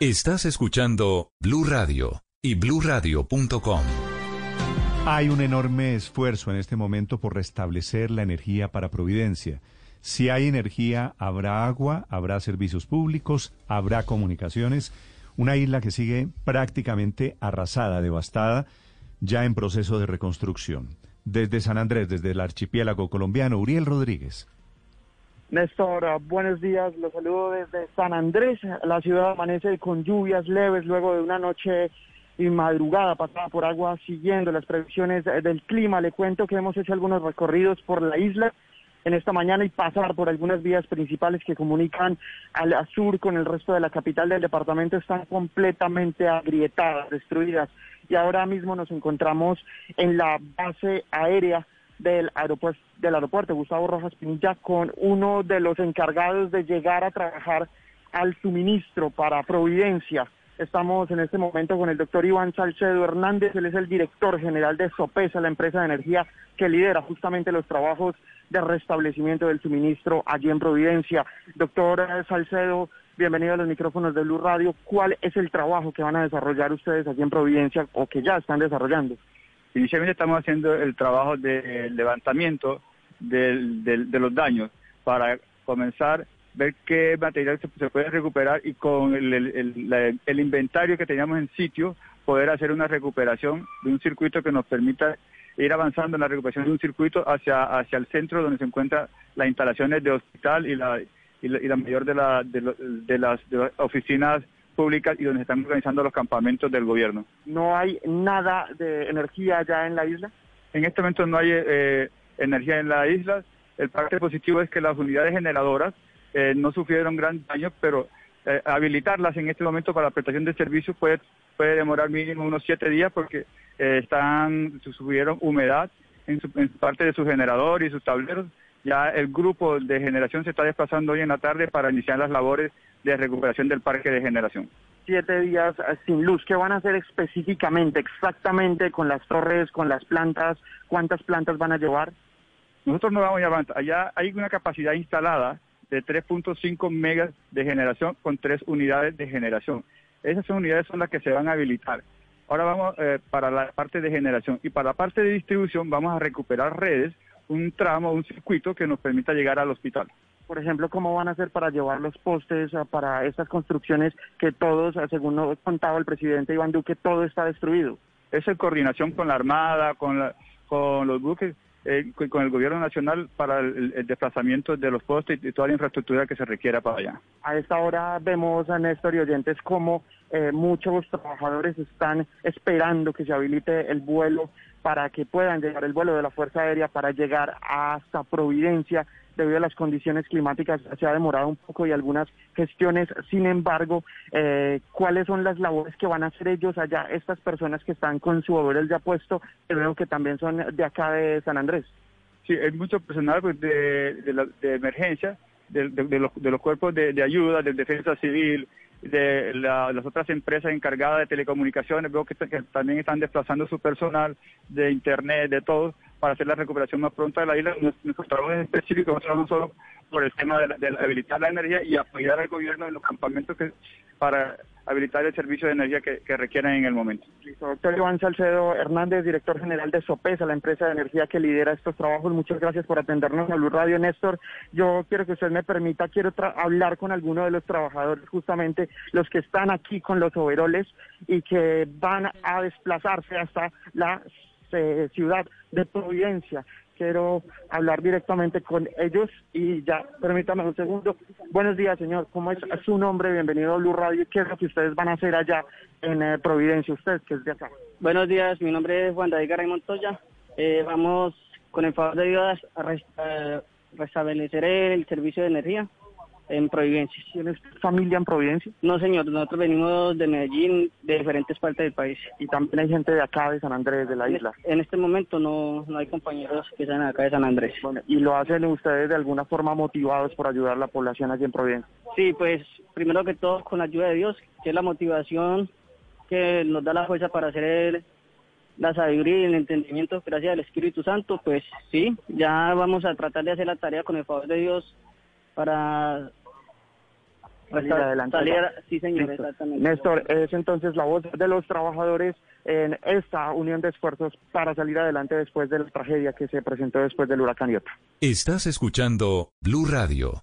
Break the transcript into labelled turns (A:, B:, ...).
A: Estás escuchando Blue Radio y bluradio.com.
B: Hay un enorme esfuerzo en este momento por restablecer la energía para Providencia. Si hay energía, habrá agua, habrá servicios públicos, habrá comunicaciones. Una isla que sigue prácticamente arrasada, devastada, ya en proceso de reconstrucción. Desde San Andrés, desde el archipiélago colombiano, Uriel Rodríguez.
C: Néstor, ah, buenos días. Los saludo desde San Andrés. La ciudad amanece con lluvias leves luego de una noche y madrugada pasada por agua siguiendo las previsiones del clima. Le cuento que hemos hecho algunos recorridos por la isla en esta mañana y pasar por algunas vías principales que comunican al sur con el resto de la capital del departamento están completamente agrietadas, destruidas. Y ahora mismo nos encontramos en la base aérea del aeropuerto, del aeropuerto Gustavo Rojas Pinilla con uno de los encargados de llegar a trabajar al suministro para Providencia. Estamos en este momento con el doctor Iván Salcedo Hernández, él es el director general de Sopesa, la empresa de energía que lidera justamente los trabajos de restablecimiento del suministro allí en Providencia. Doctor Salcedo, bienvenido a los micrófonos de Blue Radio. ¿Cuál es el trabajo que van a desarrollar ustedes allí en Providencia o que ya están desarrollando?
D: Inicialmente estamos haciendo el trabajo de levantamiento de los daños para comenzar a ver qué material se, puede recuperar y con el, inventario que teníamos en sitio poder hacer una recuperación de un circuito que nos permita ir avanzando en la recuperación de un circuito hacia, hacia el centro donde se encuentran las instalaciones de hospital y la, y la, mayor de, la, de, las, de las oficinas públicas y donde se están organizando los campamentos del gobierno.
C: ¿No hay nada de energía allá en la isla?
D: En este momento no hay eh, energía en la isla. El parte positivo es que las unidades generadoras eh, no sufrieron gran daño, pero eh, habilitarlas en este momento para la prestación de servicios puede, puede demorar mínimo unos siete días porque están sufrieron humedad en, su, en parte de su generador y sus tableros. Ya el grupo de generación se está desplazando hoy en la tarde para iniciar las labores de recuperación del parque de generación.
C: Siete días eh, sin luz. ¿Qué van a hacer específicamente, exactamente con las torres, con las plantas? ¿Cuántas plantas van a llevar?
D: Nosotros no vamos a llevar. Allá hay una capacidad instalada de 3.5 megas de generación con tres unidades de generación. Esas unidades son las que se van a habilitar. Ahora vamos eh, para la parte de generación y para la parte de distribución vamos a recuperar redes, un tramo, un circuito que nos permita llegar al hospital
C: por ejemplo, cómo van a hacer para llevar los postes ah, para estas construcciones que todos, ah, según nos contaba el presidente Iván Duque, todo está destruido.
D: Es en coordinación con la Armada, con, la, con los buques, eh, con el gobierno nacional para el, desplazamiento de los postes y toda la infraestructura que se requiera para allá.
C: A esta hora vemos a Néstor y oyentes cómo eh, muchos trabajadores están esperando que se habilite el vuelo para que puedan llegar el vuelo de la Fuerza Aérea para llegar hasta Providencia debido a las condiciones climáticas se ha demorado un poco y algunas gestiones. Sin embargo, eh, ¿cuáles son las labores que van a hacer ellos allá, estas personas que están con su overall ya puesto, veo que también son de acá de San Andrés?
D: Sí, hay mucho personal pues, de, de, emergencia, de, los, de los cuerpos de, ayuda, de defensa civil, de las otras empresas encargadas de telecomunicaciones, veo que, también están desplazando su personal de internet, de todo, para hacer la recuperación más pronta de la isla. Nuestro trabajo es específico, no solo por el tema de, habilitar la energía y apoyar al gobierno en los campamentos que para habilitar el servicio de energía que, que requieran en el momento.
C: Doctor Iván Salcedo Hernández, director general de Sopesa, la empresa de energía que lidera estos trabajos. Muchas gracias por atendernos a Blue Radio, Néstor. Yo quiero que usted me permita, quiero hablar con alguno de los trabajadores, justamente los que están aquí con los overoles y que van a desplazarse hasta la eh, ciudad de Providencia. Quiero hablar directamente con ellos y ya, permítame un segundo. Buenos días, señor. ¿Cómo es su nombre? Bienvenido a Blue Radio. ¿Qué es lo que ustedes van a hacer allá en eh, Providencia? Usted, que es de acá.
E: Buenos días, mi nombre es Juan David Garay Montoya. Eh, vamos, con el favor de Dios, a restablecer el servicio de energía en Providencia.
C: ¿Tienes familia en Providencia?
E: No, señor, nosotros venimos de Medellín, de diferentes partes del país.
C: ¿Y también hay gente de acá, de San Andrés, de la isla?
E: En este momento no, no hay compañeros que sean acá de San Andrés.
C: ¿Y lo hacen ustedes de alguna forma motivados por ayudar a la población allí en Providencia?
E: Sí, pues primero que todo con la ayuda de Dios, que es la motivación que nos da la fuerza para hacer la sabiduría y el entendimiento gracias al Espíritu Santo, pues sí, ya vamos a tratar de hacer la tarea con el favor de Dios para
C: salir adelante.
E: sí, señor, exactamente.
C: Néstor, es entonces la voz de los trabajadores en esta unión de esfuerzos para salir adelante después de la tragedia que se presentó después del huracán Iota.
A: Estás escuchando Blue Radio.